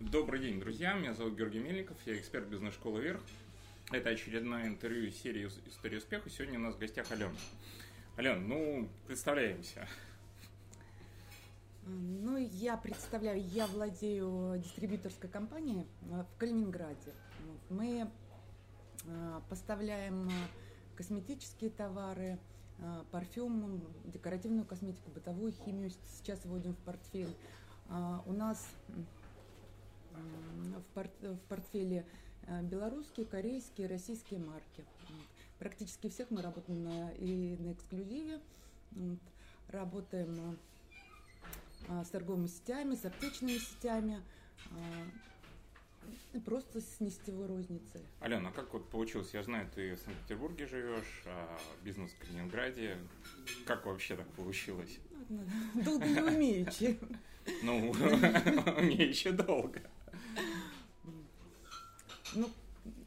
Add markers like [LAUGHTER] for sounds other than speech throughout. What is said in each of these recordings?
Добрый день, друзья. Меня зовут Георгий Мельников, я эксперт бизнес-школы «Вверх». Это очередное интервью из серии «История успеха». Сегодня у нас в гостях Алена. Алена, ну, представляемся. Ну, я представляю, я владею дистрибьюторской компанией э, в Калининграде. Мы э, поставляем э, косметические товары, парфюм, декоративную косметику, бытовую химию. Сейчас вводим в портфель. У нас в, порт, в портфеле белорусские, корейские, российские марки. Практически всех мы работаем на, и на эксклюзиве. Работаем а, с торговыми сетями, с аптечными сетями, а, просто с нестевой розницей. Алена, а как вот получилось? Я знаю, ты в Санкт-Петербурге живешь, а бизнес в Калининграде. Как вообще так получилось? Ну, [LAUGHS] долго не умеючи. Ну, [LAUGHS] мне еще долго. Ну,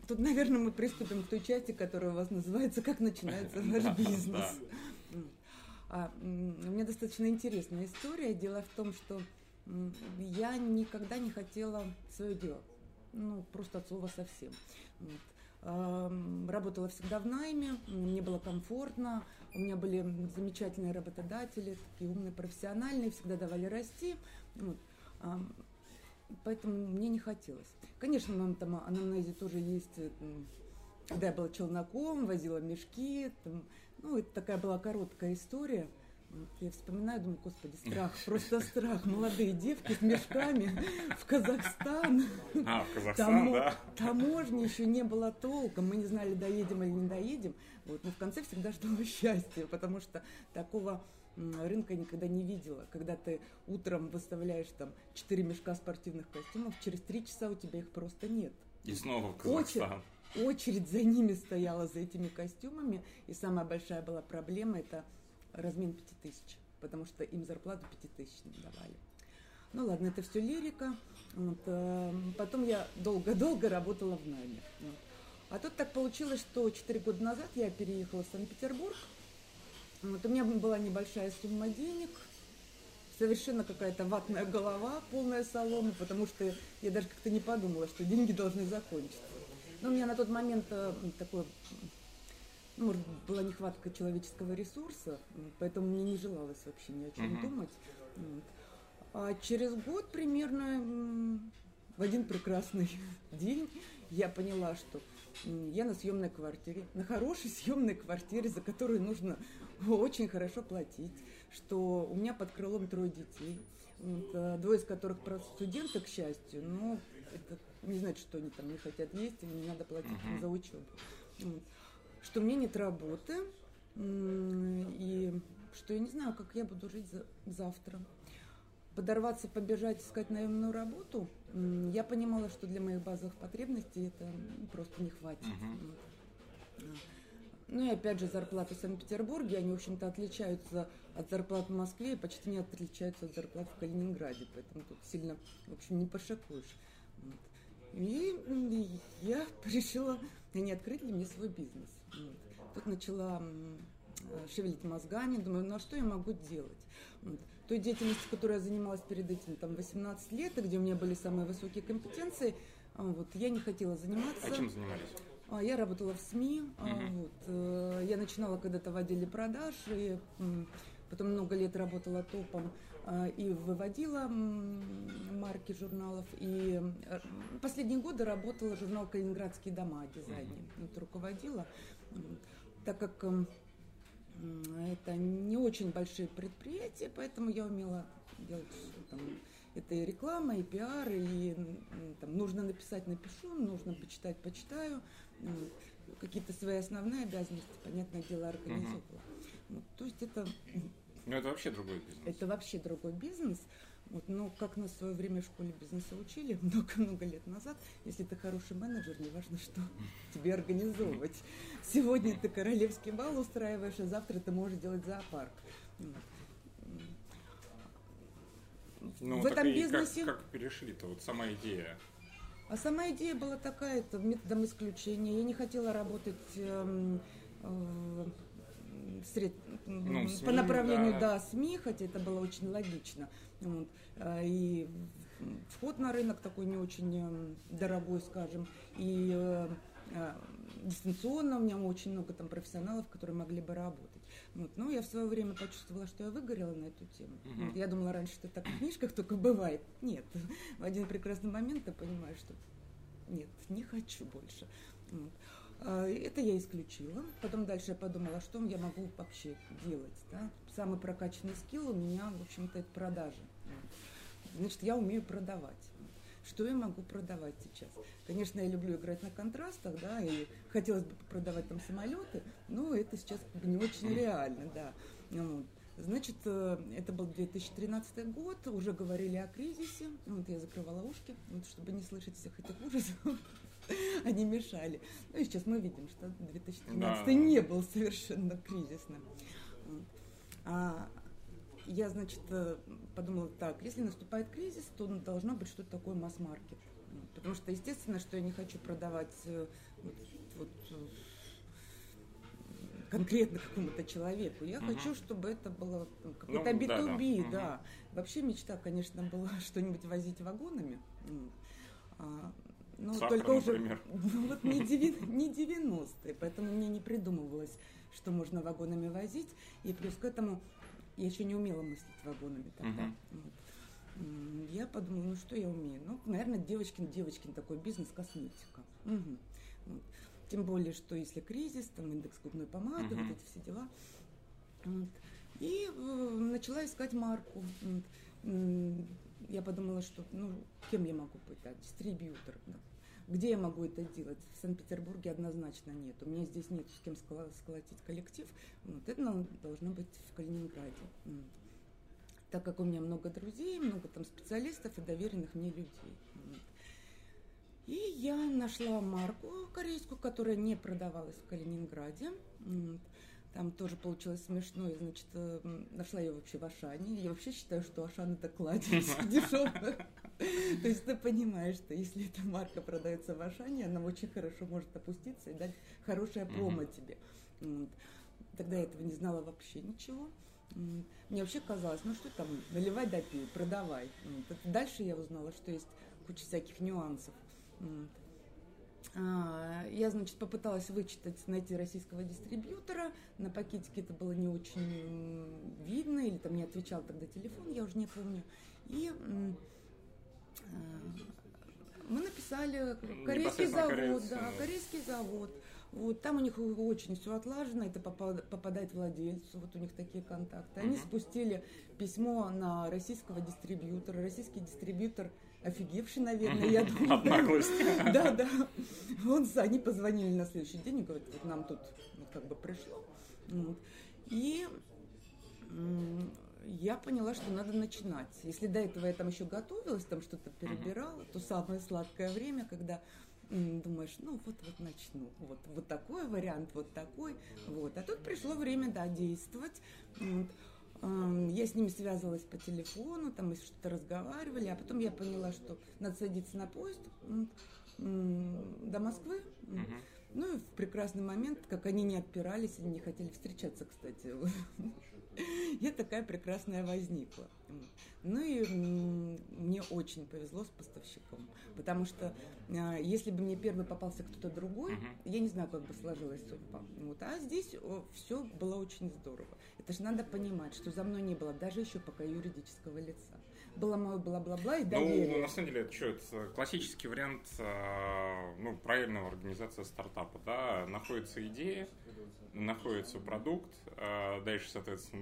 тут, наверное, мы приступим к той части, которая у вас называется «Как начинается [LAUGHS] ваш бизнес». А, у меня достаточно интересная история. Дело в том, что я никогда не хотела свое дело. Ну, просто от слова совсем. Вот. Работала всегда в найме, мне было комфортно, у меня были замечательные работодатели, такие умные, профессиональные, всегда давали расти. Вот. Поэтому мне не хотелось. Конечно, нам там анамнезе тоже есть э, когда я была челноком, возила мешки, там, ну, это такая была короткая история. Я вспоминаю, думаю, господи, страх, просто страх. Молодые девки с мешками в Казахстан. А, в Казахстан, Тамо... да. Таможни еще не было толком, мы не знали, доедем или не доедем. Вот. Но в конце всегда ждала [LAUGHS] счастья, потому что такого рынка никогда не видела. Когда ты утром выставляешь там четыре мешка спортивных костюмов, через три часа у тебя их просто нет. И снова в Казахстан. Очень, очередь за ними стояла, за этими костюмами. И самая большая была проблема – это размен 5000, потому что им зарплату 5000 не давали. Ну ладно, это все лирика. Вот, э, потом я долго-долго работала в найме. Вот. А тут так получилось, что 4 года назад я переехала в Санкт-Петербург. Вот, у меня была небольшая сумма денег, совершенно какая-то ватная голова, полная соломы, потому что я даже как-то не подумала, что деньги должны закончиться. Но у меня на тот момент э, такой, ну, может, была нехватка человеческого ресурса, поэтому мне не желалось вообще ни о чем uh-huh. думать. Вот. А через год примерно в один прекрасный [LAUGHS] день я поняла, что я на съемной квартире, на хорошей [LAUGHS] съемной квартире, за которую нужно [LAUGHS] очень хорошо платить, что у меня под крылом трое детей, э, двое из которых студенты, к счастью, но это не значит, что они там не хотят есть или не надо платить uh-huh. за учебу. Что мне нет работы, и что я не знаю, как я буду жить за, завтра. Подорваться, побежать, искать наемную работу, я понимала, что для моих базовых потребностей это просто не хватит. Uh-huh. Ну и опять же, зарплаты в Санкт-Петербурге, они, в общем-то, отличаются от зарплат в Москве и почти не отличаются от зарплат в Калининграде, поэтому тут сильно, в общем, не пошикуешь. Вот. И я [LAUGHS] решила, не открыть ли мне свой бизнес. Тут начала шевелить мозгами, думаю, ну а что я могу делать? Вот. Той деятельностью, которой я занималась перед этим, там, 18 лет, и где у меня были самые высокие компетенции, а, вот, я не хотела заниматься. А чем занимались? А, я работала в СМИ, угу. вот, э, я начинала когда-то в отделе продаж, и потом много лет работала топом а, и выводила марки журналов. И э, последние годы работала журнал «Калининградские дома» о дизайне. Вот, руководила, так как эм, это не очень большие предприятия, поэтому я умела делать там, это и реклама, и пиар, и там, нужно написать, напишу, нужно почитать, почитаю. Какие-то свои основные обязанности, понятное дело, организовала. Uh-huh. Вот, то есть это ну, это вообще другой бизнес. Это вообще другой бизнес. Вот, но как нас в свое время в школе бизнеса учили [LAUGHS] много-много лет назад, если ты хороший менеджер, не важно, что [LAUGHS] тебе организовывать. Сегодня ты королевский бал устраиваешь, а завтра ты можешь делать зоопарк. Ну, в этом бизнесе... Как, как перешли-то, вот сама идея? А сама идея была такая, это методом исключения. Я не хотела работать э, э, сред... ну, СМИ, по направлению, да. да, СМИ, хотя это было очень логично. Вот. А, и вход на рынок такой не очень эм, дорогой, скажем, и э, э, дистанционно у меня очень много там профессионалов, которые могли бы работать. Вот. Но я в свое время почувствовала, что я выгорела на эту тему. Угу. Вот. Я думала раньше, что так в книжках только бывает. Нет, [LAUGHS] в один прекрасный момент я понимаю, что нет, не хочу больше. Вот. А, это я исключила. Потом дальше я подумала, что я могу вообще делать. Да? Самый прокачанный скилл у меня, в общем-то, это продажи. Значит, я умею продавать. Что я могу продавать сейчас? Конечно, я люблю играть на контрастах, да, и хотелось бы продавать там самолеты, но это сейчас не очень реально, да. Вот. Значит, э, это был 2013 год, уже говорили о кризисе. Вот я закрывала ушки, вот, чтобы не слышать всех этих ужасов. [LAUGHS] Они мешали. Ну и сейчас мы видим, что 2013 да. не был совершенно кризисным. А, я, значит, э, подумала так, если наступает кризис, то должно быть что-то такое масс-маркет. Потому что, естественно, что я не хочу продавать э, вот, вот, э, конкретно какому-то человеку. Я угу. хочу, чтобы это было ну, какой-то ну, B2B, да, да. да. Вообще мечта, конечно, была [LAUGHS] что-нибудь возить вагонами. А, ну, Сахар, только уже [LAUGHS] ну, вот не, 90, не 90-е, поэтому мне не придумывалось, что можно вагонами возить. И плюс к этому я еще не умела мыслить вагонами тогда. Вот. Я подумала, ну что я умею? Ну, наверное, девочкин, девочкин такой бизнес, косметика. Угу. Вот. Тем более, что если кризис, там индекс губной помады, uh-huh. вот эти все дела. Вот. И э, начала искать марку. Вот. Я подумала, что ну, кем я могу быть, да, дистрибьютор. Да. Где я могу это делать? В Санкт-Петербурге однозначно нет. У меня здесь нет с кем сколотить коллектив. Вот это должно быть в Калининграде. Так как у меня много друзей, много там специалистов и доверенных мне людей. И я нашла марку корейскую, которая не продавалась в Калининграде. Там тоже получилось смешно. Я, значит, э, нашла ее вообще в Ашане. Я вообще считаю, что Ашан это кладезь [LAUGHS] дешевых. То есть ты понимаешь, что если эта марка продается в Ашане, она очень хорошо может опуститься и дать хорошее промо тебе. Тогда я этого не знала вообще ничего. Мне вообще казалось, ну что там, наливай да пей, продавай. Дальше я узнала, что есть куча всяких нюансов. А, я, значит, попыталась вычитать, найти российского дистрибьютора. На пакетике это было не очень видно, или там не отвечал тогда телефон, я уже не помню. И а, мы написали корейский завод, корейцы. да, корейский завод. Вот, там у них очень все отлажено, это попадает владельцу, вот у них такие контакты. Они спустили письмо на российского дистрибьютора. Российский дистрибьютор офигевший, наверное, я думаю. От наглости. [LAUGHS] Да, да. Он, они позвонили на следующий день и говорят, вот нам тут вот как бы пришло. И я поняла, что надо начинать. Если до этого я там еще готовилась, там что-то перебирала, то самое сладкое время, когда думаешь, ну вот вот начну, вот вот такой вариант, вот такой, вот. А тут пришло время, да, действовать. Вот. Я с ними связывалась по телефону, там мы что-то разговаривали, а потом я поняла, что надо садиться на поезд до Москвы. Ну и в прекрасный момент, как они не отпирались, они не хотели встречаться, кстати. [LAUGHS] [LAUGHS] Я такая прекрасная возникла. Ну и мне очень повезло с поставщиком, потому что э, если бы мне первый попался кто-то другой, я не знаю, как бы сложилась судьба. Вот. А здесь все было очень здорово. Это же надо понимать, что за мной не было даже еще пока юридического лица. Было мое бла-бла-бла и доверие. Ну, на самом деле, это что, это классический вариант э, ну, правильного организации стартапа. Да? Находится идея, находится продукт, э, дальше, соответственно,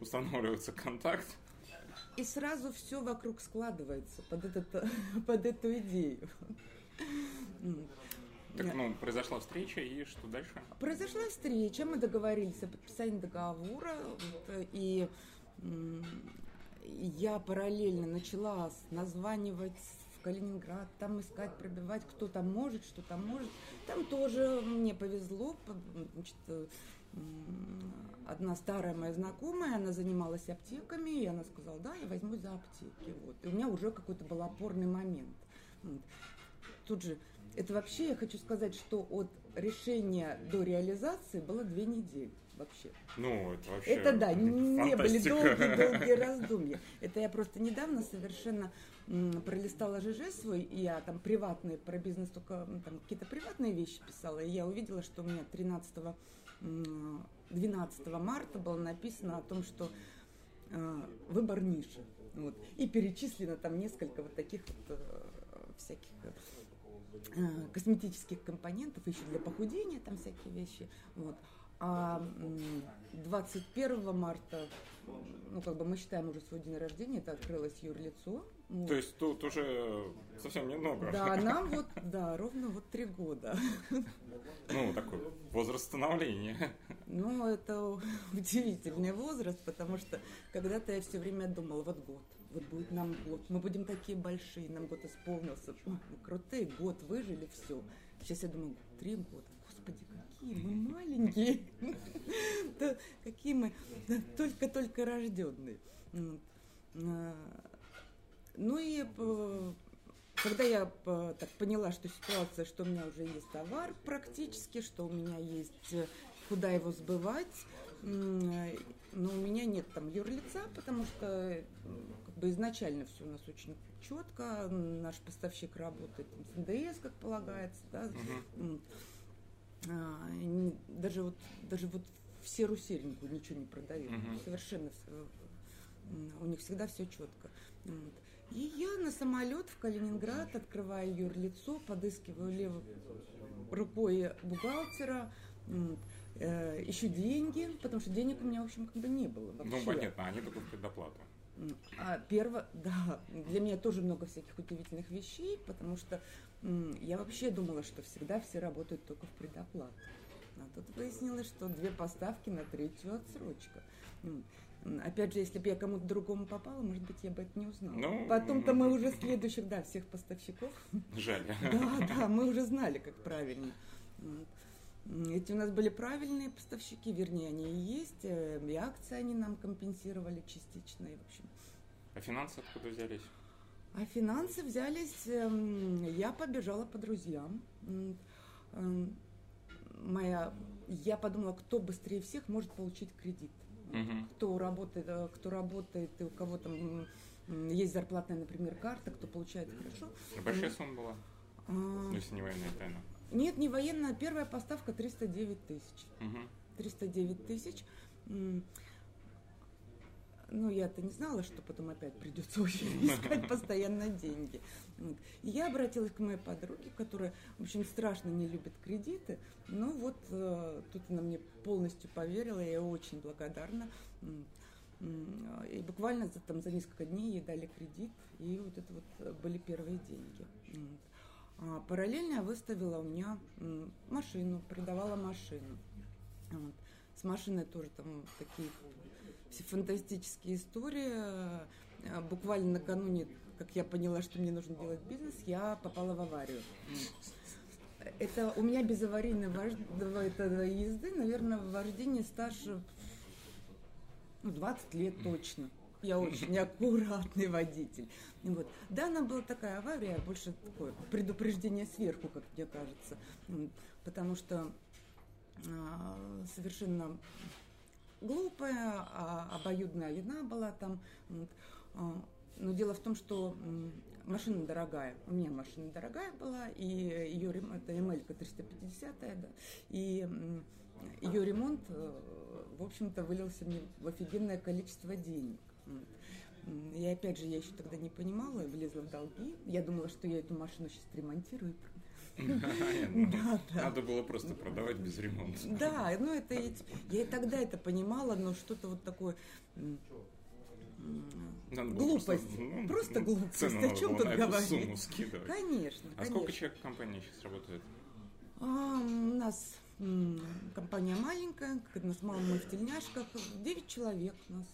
устанавливается контакт, и сразу все вокруг складывается под, этот, [LAUGHS] под эту идею. Так, ну, произошла встреча, и что дальше? Произошла встреча, мы договорились о подписании договора, и я параллельно начала названивать в Калининград, там искать, пробивать, кто там может, что там может. Там тоже мне повезло, значит, одна старая моя знакомая, она занималась аптеками, и она сказала, да, я возьму за аптеки. Вот. И у меня уже какой-то был опорный момент. Вот. Тут же, это вообще я хочу сказать, что от решения до реализации было две недели. вообще. Ну, это вообще Это да, не были фантастика. [LAUGHS] долгие-долгие раздумья. Это я просто недавно совершенно пролистала ЖЖ свой, и я там приватные, про бизнес только там какие-то приватные вещи писала, и я увидела, что у меня 13 м, 12 марта было написано о том, что э, выбор ниши. Вот. И перечислено там несколько вот таких вот э, всяких э, косметических компонентов, еще для похудения там всякие вещи. Вот. А м, 21 марта, ну как бы мы считаем уже свой день рождения, это открылось юрлицо. Вот. То есть тут уже совсем немного. Да, нам [LAUGHS] вот, да, ровно вот три года. Ну, такой возраст становления. Ну, это удивительный возраст, потому что когда-то я все время думала, вот год, вот будет нам год, мы будем такие большие, нам год исполнился. Мы крутые, год выжили, все. Сейчас я думаю, три года, господи, какие мы маленькие, [LAUGHS] какие мы только-только рожденные. Ну и э, когда я э, так поняла, что ситуация, что у меня уже есть товар практически, что у меня есть э, куда его сбывать, но у меня нет там юрлица, потому что как бы изначально все у нас очень четко, наш поставщик работает там, с НДС, как полагается, да. А, даже вот даже вот в серую серенькую ничего не продают. Мгм. Совершенно у них всегда все четко. Вот. И я на самолет в Калининград открываю юрлицо, подыскиваю левой рукой бухгалтера, э, ищу деньги, потому что денег у меня, в общем, как бы не было вообще. Ну, понятно, они только в предоплату. А перво, [LAUGHS] да, для меня тоже много всяких удивительных вещей, потому что м, я вообще думала, что всегда все работают только в предоплату. А тут выяснилось, что две поставки на третью отсрочка. Опять же, если бы я кому-то другому попала, может быть, я бы это не узнала. Ну, Потом-то мы уже следующих, да, всех поставщиков Жаль. [LAUGHS] да, да, мы уже знали, как правильно. Эти у нас были правильные поставщики, вернее, они и есть, э, и акции они нам компенсировали частично, и, в общем. А финансы откуда взялись? А финансы взялись, эм, я побежала по друзьям. Эм, Моя, я подумала, кто быстрее всех может получить кредит. Мгм. Кто работает, э, кто работает, и у кого там есть зарплатная, например, карта, кто получает хорошо. Большая сумма была, А, если не военная тайна. Нет, не военная. Первая поставка 309 тысяч. Мгм. 309 тысяч. Ну, я-то не знала, что потом опять придется [LAUGHS] искать постоянно деньги. Вот. И я обратилась к моей подруге, которая, в общем, страшно не любит кредиты. Ну вот, э, тут она мне полностью поверила, я ей очень благодарна. И буквально за, там, за несколько дней ей дали кредит, и вот это вот э, были первые деньги. Вот. А параллельно я выставила у меня машину, продавала машину. Вот. С машиной тоже там такие все фантастические истории. Э, Буквально накануне, как я поняла, что мне нужно делать бизнес, я попала в аварию. Это у меня без аварийной езды, наверное, вождение стаж ну, 20 лет точно. Я очень аккуратный водитель. Вот. Да, она была такая авария, больше такое предупреждение сверху, как мне кажется. Потому что а, совершенно глупая, а обоюдная вина была там. А, Но дело в том, что машина дорогая. У меня машина дорогая была, и ее ремонт, это Эмелька 350 да, и ее ремонт, э, в общем-то, вылился мне в офигенное количество денег. И опять же, я еще тогда не понимала, влезла в долги. Я думала, что я эту машину сейчас ремонтирую. Понятно. Да, да. Надо было просто продавать без ремонта. Да, ну это я и тогда это понимала, но что-то вот такое глупость, ну, просто ну, глупость. цену О чем тут говорить? сумму скидывать. Конечно, А сколько конечно. человек в компании сейчас работает? А, у нас м, компания маленькая, как у нас мама мы в тельняшках, 9 человек у нас.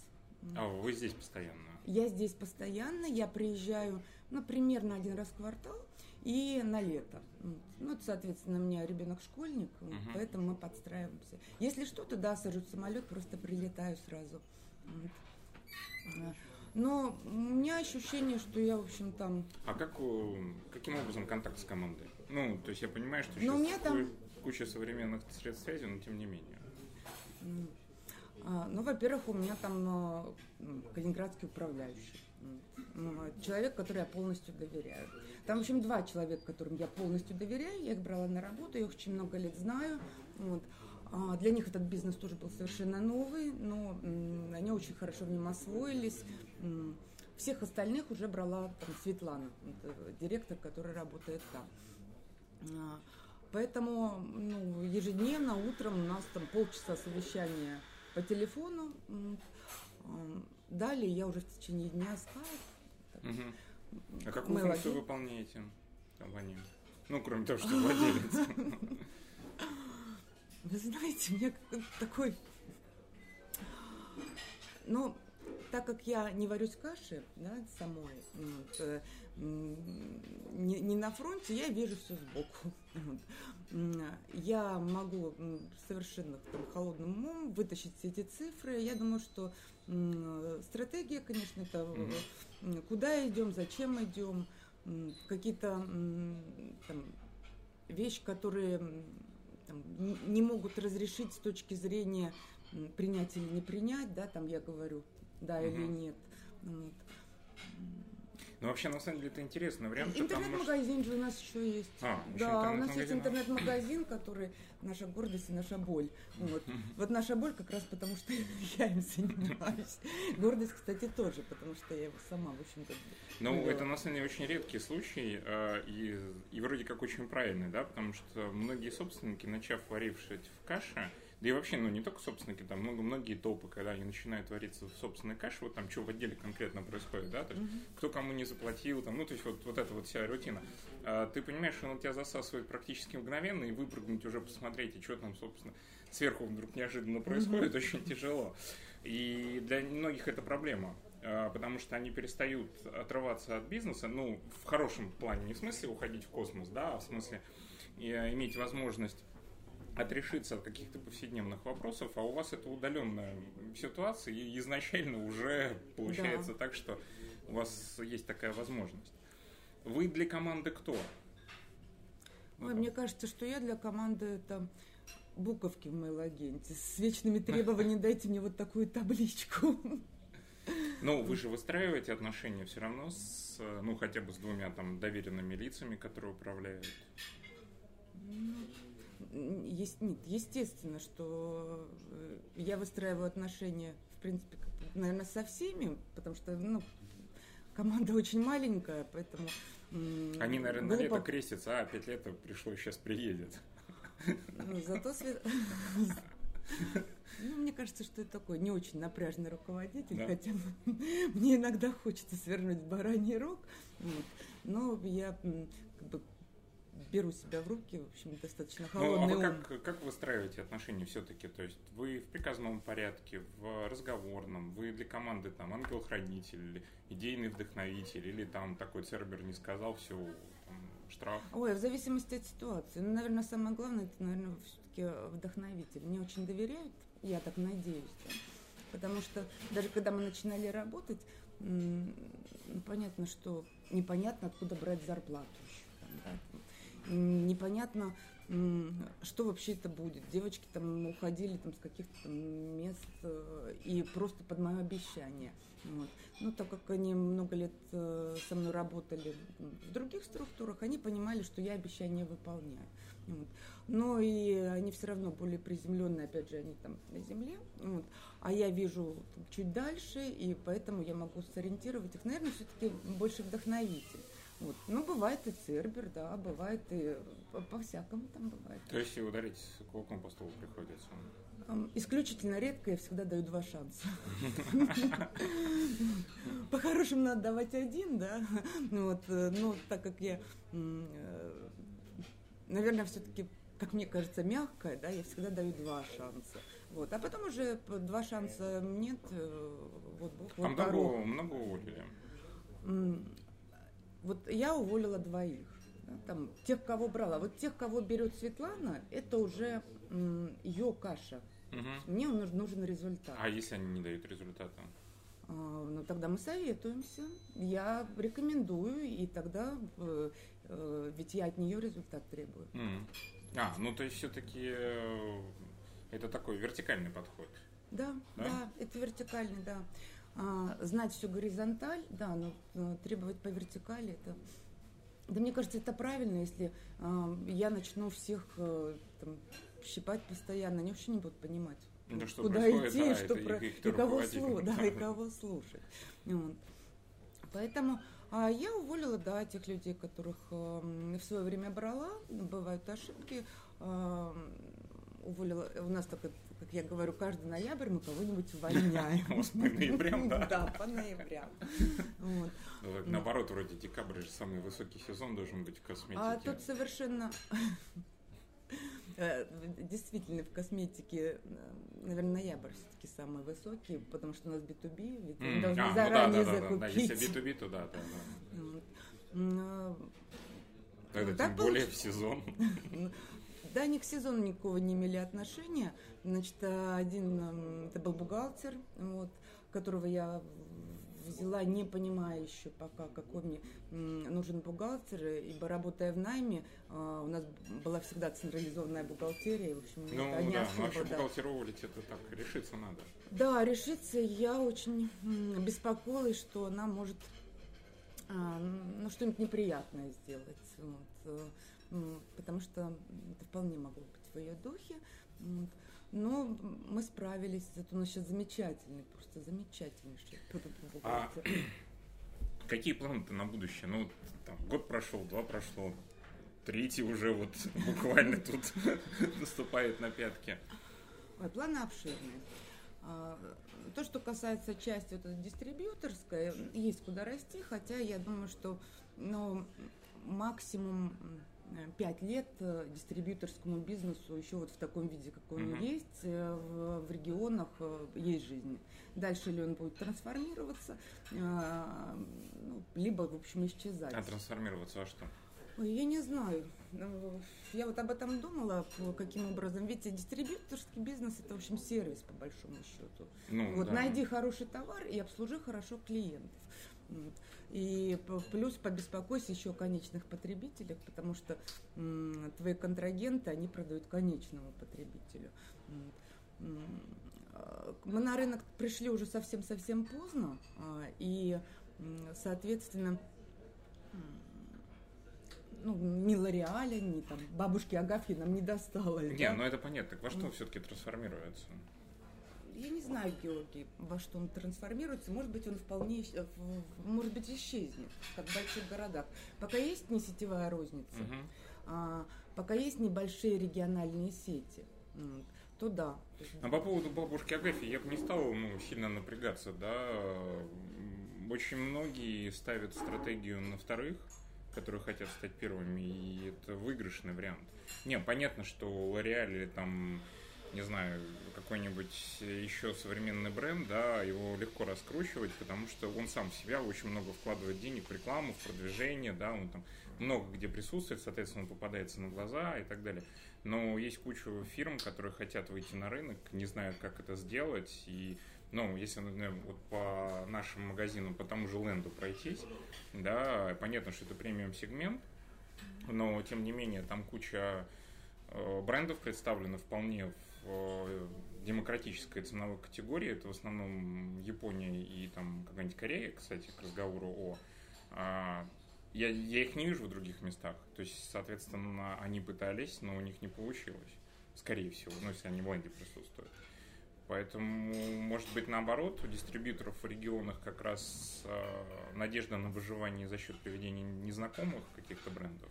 А вы здесь постоянно? Я здесь постоянно, я приезжаю, ну, примерно один раз в квартал и на лето. Ну, это, соответственно, у меня ребенок школьник, Мгм. поэтому мы подстраиваемся. Если что, то да, сажусь в самолет, просто прилетаю сразу. А, Но у меня ощущение, что я, в общем, там... А как, каким образом контакт с командой? Ну, то есть я понимаю, что Ну, сейчас у меня там- куча современных средств связи, но тем не менее. А, ну, во-первых, у меня там э, калининградский управляющий. Человек, который я полностью доверяю. Там, в общем, два человека, которым я полностью доверяю. Я их брала на работу, я их очень много лет знаю. Вот. А для них этот бизнес тоже был совершенно новый, но они очень хорошо в нем освоились. Всех остальных уже брала там, Светлана, директор, который работает там. А, поэтому ну, ежедневно утром у нас там полчаса совещания по телефону. Далее я уже в течение дня скайп. Угу. А какую функцию выполняете компании? Ну, кроме того, что владелец. Вы знаете, мне такой... Ну, так как я не варюсь каши, да, самой, вот, не, не на фронте, я вижу все сбоку. [LAUGHS] Вот. Я могу совершенно там, холодным умом вытащить все эти цифры. Я думаю, что стратегия, конечно, это mm-hmm. куда идем, зачем идем, какие-то вещи, которые там, не могут разрешить с точки зрения принять или не принять, да, там я говорю, да или нет. Вот. Ну, вообще, на самом деле, это интересный вариант. Интернет-магазин же у нас еще есть. А, да, у нас есть интернет-магазин, который наша гордость и наша боль. Вот. [LAUGHS] вот наша боль как раз потому, что [LAUGHS] я им занимаюсь. Гордость, кстати, тоже, потому что я его сама, в общем-то, Ну, это, на самом деле, очень редкий случай, э, и, и вроде как очень правильный, да, потому что многие собственники, начав варившить в каше, да и вообще, ну не только собственники, там много, многие топы, когда они начинают вариться в собственной каше, вот там что в отделе конкретно происходит, да, то есть mm-hmm. кто кому не заплатил, там, ну то есть вот, вот эта вот вся рутина. А, ты понимаешь, что он тебя засасывает практически мгновенно, и выпрыгнуть уже посмотреть, и что там, собственно, сверху вдруг неожиданно происходит, mm-hmm. [LAUGHS] очень тяжело. И для многих это проблема а, потому что они перестают отрываться от бизнеса, ну, в хорошем плане, не в смысле уходить в космос, да, а в смысле э, иметь возможность отрешиться от каких-то повседневных вопросов, а у вас это удаленная ситуация, и изначально уже получается да. так, что у вас есть такая возможность. Вы для команды кто? Ой, мне кажется, что я для команды это буковки в мейл-агенте с вечными требованиями «дайте мне вот такую табличку». Ну, вы же выстраиваете отношения все равно с, ну, хотя бы с двумя там доверенными лицами, которые управляют. Есть, нет, естественно, что э, я выстраиваю отношения, в принципе, наверное, со всеми, потому что, ну, команда очень маленькая, поэтому... Они, наверное, глупо... на лето крестятся, а пять лет пришло, сейчас приедет. Ну, зато свет... [LAUGHS] Ну, мне кажется, что это такой не очень напряжный руководитель, да. хотя мне иногда хочется свернуть бараний рог, вот. но я как бы беру себя в руки, в общем, достаточно холодный ну, а вы как, как выстраиваете отношения все-таки? То есть вы в приказном порядке, в разговорном, вы для команды там ангел-хранитель, идейный вдохновитель, или там такой цербер не сказал, все, там, штраф? Ой, в зависимости от ситуации. Ну, наверное, самое главное, это, наверное, все-таки вдохновитель. Мне очень доверяют, я так надеюсь. Да? Потому что даже когда мы начинали работать, ну, понятно, что непонятно, откуда брать зарплату? Непонятно, что вообще это будет. Девочки там уходили там, с каких-то там мест э, и просто под мое обещание. Вот. Ну, так как они много лет э, со мной работали в других структурах, они понимали, что я обещания выполняю. Вот. Но и они все равно более приземленные, опять же, они там на земле. Вот. А я вижу чуть дальше, и поэтому я могу сориентировать их. Наверное, все-таки больше вдохновитель. Вот. Ну, бывает и цербер, да, бывает и по-всякому там бывает. То есть и ударить кулаком по столу приходится? Исключительно редко, я всегда даю два шанса. [LAUGHS] По-хорошему надо давать один, да. Вот, э, но так как я, э, наверное, все-таки, как мне кажется, мягкая, да, я всегда даю два шанса. Вот. А потом уже два шанса нет. Э, вот, вот, а много, много уволили? Вот я уволила двоих. Да, там, тех, кого брала. Вот тех, кого берет Светлана, это уже м, ее каша. Угу. Мне нужен, нужен результат. А если они не дают результата? А, ну тогда мы советуемся. Я рекомендую, и тогда э, э, ведь я от нее результат требую. Mm. А, ну то есть все-таки э, Это такой вертикальный подход. Да, да, да это вертикальный, да. А, знать всю горизонталь, да, но, но требовать по вертикали это. Да мне кажется, это правильно, если а, я начну всех а, там, щипать постоянно, они вообще не будут понимать. Да, что куда идти, да, что про... и, кого слу... да, и кого слушать. Вот. Поэтому а я уволила, да, тех людей, которых э, в свое время брала, бывают ошибки. Э, уволила, у нас только, как я говорю, каждый ноябрь мы кого-нибудь увольняем. [LAUGHS] По ноябрям, да? [LAUGHS] Да, по ноябрям. Ну, наоборот, вроде декабрь же самый высокий сезон должен быть в косметике. А тут совершенно [LAUGHS] Э, действительно, в косметике, э, наверное, ноябрь все-таки самый высокий, потому что у нас B2B, ведь мы должны а, заранее ну да, закупить. Если B2B, то да, да. да. Тогда так тем более в сезон. Да, они к сезону никакого не имели отношения. Значит, один, это был бухгалтер, вот, которого я взяла, не понимая еще пока, какой мне нужен бухгалтер, ибо работая в найме, а, у нас была всегда централизованная бухгалтерия, в общем, ну, это не да, особо, вообще да. бухгалтеровывать это так, решиться надо. Да, решиться я очень беспокоилась, что она может а, ну, что-нибудь неприятное сделать, вот, э, потому что это вполне могло быть в ее духе. Но мы справились, зато у нас сейчас замечательный, просто замечательнейший а [CLEARS THROAT] Какие планы-то на будущее? Ну, там, год прошел, два прошло, третий уже вот [LAUGHS] буквально тут [LAUGHS] наступает на пятки. Ой, планы обширные. А, то, что касается части вот этой дистрибьюторской, есть куда расти, хотя я думаю, что ну, максимум пять лет э, дистрибьюторскому бизнесу еще вот в таком виде, какой он mm-hmm. есть, э, в, в регионах э, есть жизнь. Дальше ли он будет трансформироваться, ну, либо, в общем, исчезать. А трансформироваться во что? Ой, я не знаю. Я вот об этом думала, каким образом. Ведь дистрибьюторский бизнес это, в общем, сервис, по большому счету. Ну, вот да. найди хороший товар и обслужи хорошо клиентов. И плюс побеспокойся еще о конечных потребителях, потому что твои контрагенты, они продают конечному потребителю. Мы на рынок пришли уже совсем-совсем поздно, а, и, соответственно, ну, ни Лореаля, ни там бабушки Агафьи нам не досталось. Не, да? ну это понятно. Так во что все-таки трансформируется? Я не знаю, Георгий, во что он трансформируется. Может быть, он вполне, может быть, исчезнет, как в больших городах. Пока есть не сетевая розница, угу. а, пока есть небольшие региональные сети, то да. А по поводу бабушки Агафьи я бы не стал ну, сильно напрягаться, да. Очень многие ставят стратегию на вторых, которые хотят стать первыми, и это выигрышный вариант. Не, понятно, что L'Oreal или там не знаю, какой-нибудь еще современный бренд, да, его легко раскручивать, потому что он сам в себя очень много вкладывает денег в рекламу, в продвижение, да, он там много где присутствует, соответственно, он попадается на глаза и так далее. Но есть куча фирм, которые хотят выйти на рынок, не знают, как это сделать, и ну, если, например, вот по нашим магазинам, по тому же ленду пройтись, да, понятно, что это премиум сегмент, но тем не менее там куча э, брендов представлено вполне демократической ценовой категории, это в основном Япония и там какая-нибудь Корея, кстати, к разговору о... А, я, я их не вижу в других местах. То есть, соответственно, они пытались, но у них не получилось. Скорее всего, ну, если они в Ленде присутствуют. Поэтому, может быть, наоборот, у дистрибьюторов в регионах как раз э, надежда на выживание за счет приведения незнакомых каких-то брендов.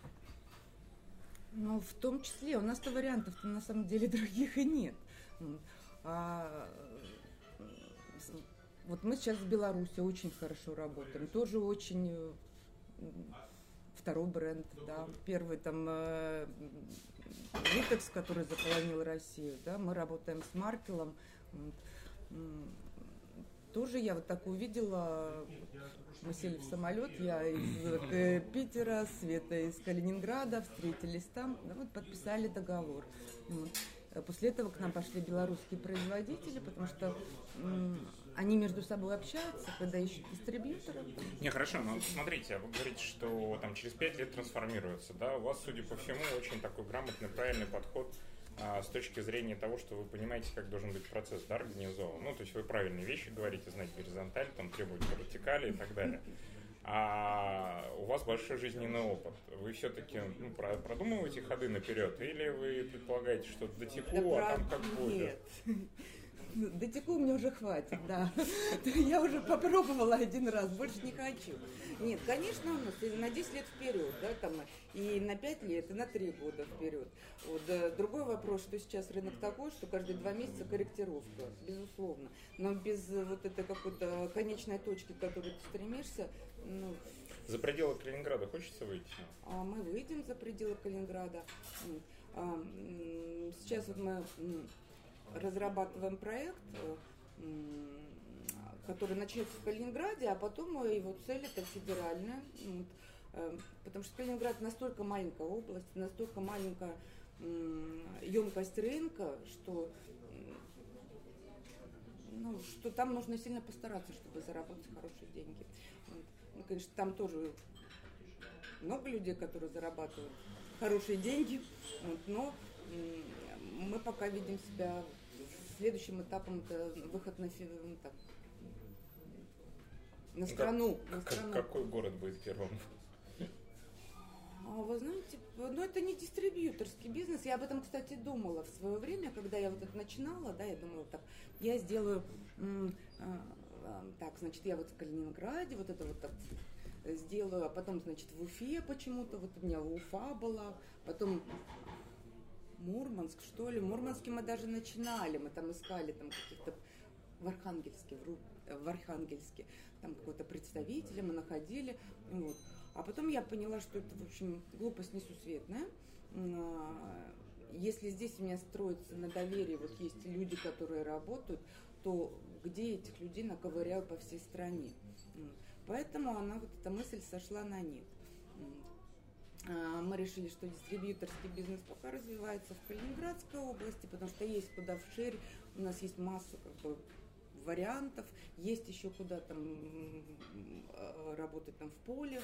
Ну, в том числе. У нас-то вариантов-то на самом деле [LAUGHS] других и нет. А, вот мы сейчас в Беларуси очень хорошо работаем. Тоже очень э, второй бренд, да. Первый там э, Литекс, который заполонил Россию, да. Мы работаем с Маркелом. Тоже я вот так увидела, мы сели в самолет, я из э, Питера, Света из Калининграда, встретились там, да, вот подписали договор. После этого к нам пошли белорусские производители, потому что они между собой общаются, когда ищут дистрибьютора. Не, хорошо, но смотрите, вы говорите, что там через пять лет трансформируется, да? У вас, судя по всему, очень такой грамотный, правильный подход а, с точки зрения того, что вы понимаете, как должен быть процесс да, организован. Ну, то есть вы правильные вещи говорите, знать горизонталь, там требовать вертикали и так далее. А у вас большой жизненный опыт. Вы все-таки ну, продумываете ходы наперед, или вы предполагаете, что дотеку, да, а там как будет? Нет. Дотеку мне уже хватит, да. [LAUGHS] Я уже попробовала один раз, больше не хочу. Нет, конечно, у нас на 10 лет вперед, да, там, и на 5 лет, и на 3 года вперед. Вот, другой вопрос, что сейчас рынок такой, что каждые два месяца корректировка, безусловно. Но без вот этой какой-то конечной точки, к которой ты стремишься, ну, за пределы Калининграда хочется выйти? А мы выйдем за пределы Калининграда. А, сейчас вот мы разрабатываем проект, который начнется в Калининграде, а потом его цель это федеральная. Э, потому что Калининград настолько маленькая область, настолько маленькая емкость рынка, что ну, что там нужно сильно постараться, чтобы заработать хорошие деньги. Ну, конечно, там тоже много людей, которые зарабатывают хорошие деньги, но мы пока видим себя следующим этапом это выход на, ну, так, на страну. Как, на страну. Какой город будет первым? А, вы знаете, ну это не дистрибьюторский бизнес. Я об этом, кстати, думала в свое время, когда я вот это начинала, да, я думала так, я сделаю, а, а, так, значит, я вот в Калининграде, вот это вот так сделаю, а потом, значит, в Уфе почему-то, вот у меня Уфа была, потом Мурманск, что ли. В Мурманске мы даже начинали, мы там искали там каких-то в Архангельске, в, в Архангельске, там какого-то представителя мы находили, вот. А потом я поняла, что это, в общем, глупость несусветная. А, если здесь у меня строится на доверии, вот есть люди, которые работают, то где этих людей наковыряю по всей стране? Поэтому она, вот эта мысль сошла на нет. А, мы решили, что дистрибьюторский бизнес пока развивается в Калининградской области, потому что есть куда вширь, у нас есть масса как бы, вариантов, есть еще куда там а, работать там в поле.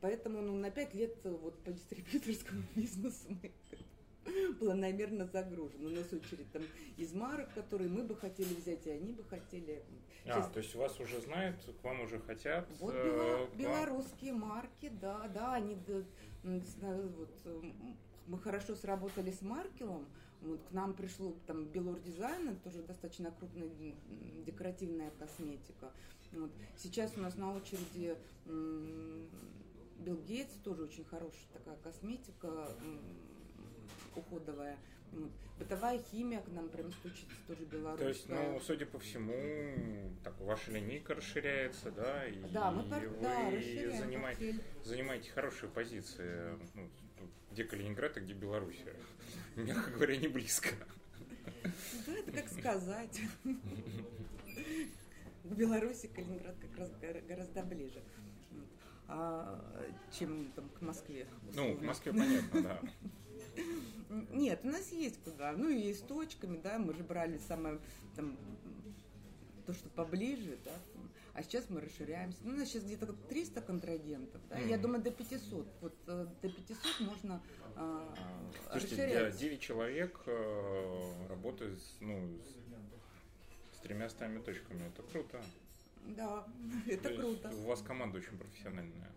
Поэтому ну, на пять лет вот по дистрибьюторскому [LAUGHS] бизнесу мы [LAUGHS] планомерно загружен. У нас очередь там из марок, которые мы бы хотели взять, и они бы хотели. А, то есть вас уже знают, к вам уже хотят. Вот э, белорусские марки, да, да, они вот, мы хорошо сработали с Маркелом. Вот к нам пришло там Белор Дизайн, это тоже достаточно крупная декоративная косметика. Вот. Сейчас у нас на очереди Билл Гейтс, тоже очень хорошая такая косметика уходовая. Вот. Бытовая химия к нам прям стучится тоже белорусская. То есть, ну, судя по всему, так, ваша линейка расширяется, да? И да, мы пар... вы да, занимаете, занимаете хорошие позиции. Ну, где Калининград, а где Белоруссия? Мягко говоря, не близко. Да, это как сказать. К Беларуси Калининград как раз гораздо ближе, а, чем там, к Москве. Ну, в Москве понятно, да. Нет, у нас есть куда. Ну и с точками, да, мы же брали самое там то, что поближе, да. А сейчас мы расширяемся. Ну, у нас сейчас где-то 300 контрагентов, да. Mm. Я думаю, до 500. Вот э, до 500 можно э, Слушайте, расширять. 9 человек э, работают ну, с, с тремя стами точками. Это круто. Да, [LAUGHS] это То круто. У вас команда очень профессиональная.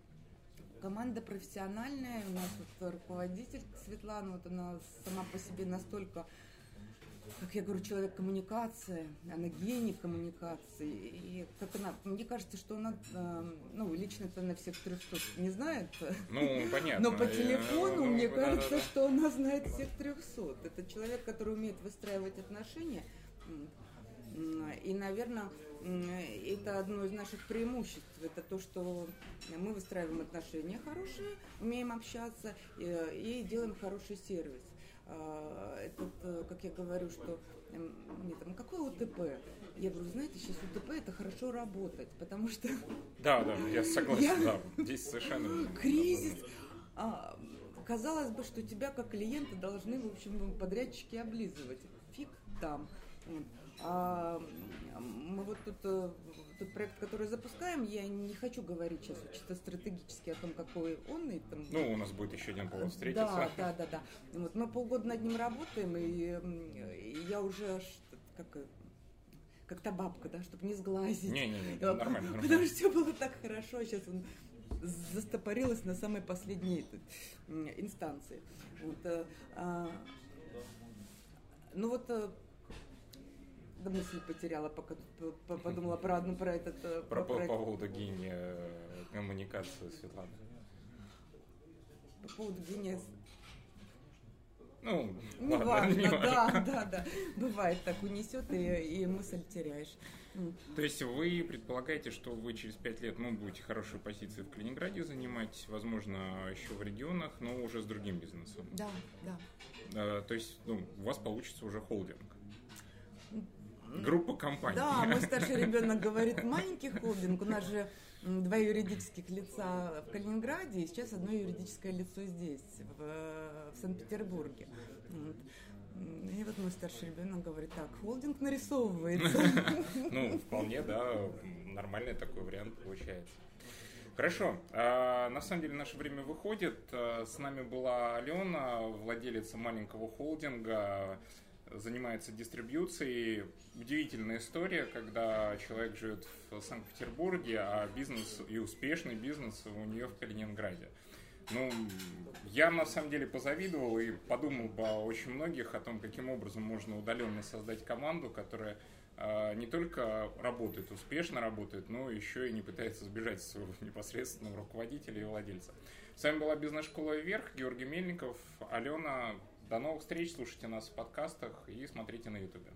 Команда профессиональная, у нас вот руководитель Светлана, вот она сама по себе настолько, как я говорю, человек коммуникации, она гений коммуникации, и как она, мне кажется, что она, э, ну, лично-то на всех 300 не знает, ну, понятно. но по телефону, ну, мне кажется, да, да. что она знает всех 300. Это человек, который умеет выстраивать отношения, и, наверное, это одно из наших преимуществ. Это то, что мы выстраиваем отношения хорошие, умеем общаться и, и делаем хороший сервис. А, Этот, э, как я говорю, что мне там, какое УТП? Я говорю, знаете, сейчас УТП это хорошо работать, потому что... Да, да, я согласен, я... да, здесь совершенно... Кризис, а, казалось бы, что тебя как клиента должны, в общем, подрядчики облизывать. Фиг там. А мы вот тут, э, тот проект, который запускаем, я не хочу говорить сейчас чисто стратегически о том, какой он. И там, ну, у нас будет еще один повод встретиться. Да, да, да, да. Вот мы полгода над ним работаем, и, и я уже как как та бабка, да, чтобы не сглазить. Не-не-не, нормально, нормально. Потому что все было так хорошо, сейчас он застопорилась на самой последней этой, инстанции. Вот, э, а, ну вот э, да мысль потеряла, пока подумала про одну, про этот... Э, про, про, по поводу гения коммуникации Светланы. По поводу гения ну, не ладно, важно, не важно. да, [LAUGHS] да, да. Бывает так, унесет и, и мысль теряешь. То есть вы предполагаете, что вы через пять лет ну, будете хорошие позиции в Калининграде занимать, возможно, еще в регионах, но уже с другим бизнесом? Да, да. А, то есть ну, у вас получится уже холдинг? Группа компаний. Да, мой [LAUGHS] старший ребенок говорит, маленький холдинг, у нас же два юридических лица в Калининграде, и сейчас одно юридическое лицо здесь, в, в Санкт-Петербурге. Вот. И вот мой старший ребенок говорит, так, холдинг нарисовывается. [LAUGHS] Ну, [LAUGHS] вполне, да, нормальный такой вариант получается. Хорошо. А, на самом деле наше время выходит. А, с нами была Алена, владелица маленького холдинга занимается дистрибьюцией. Удивительная история, когда человек живет в Санкт-Петербурге, а бизнес и успешный бизнес у нее в Калининграде. Ну, я на самом деле позавидовал и подумал бы о очень многих, о том, каким образом можно удаленно создать команду, которая э, не только работает, успешно работает, но еще и не пытается сбежать своего непосредственного руководителя и владельца. С вами была бизнес-школа «Вверх», Георгий Мельников, Алена, до новых встреч, слушайте нас в подкастах и смотрите на ютубе.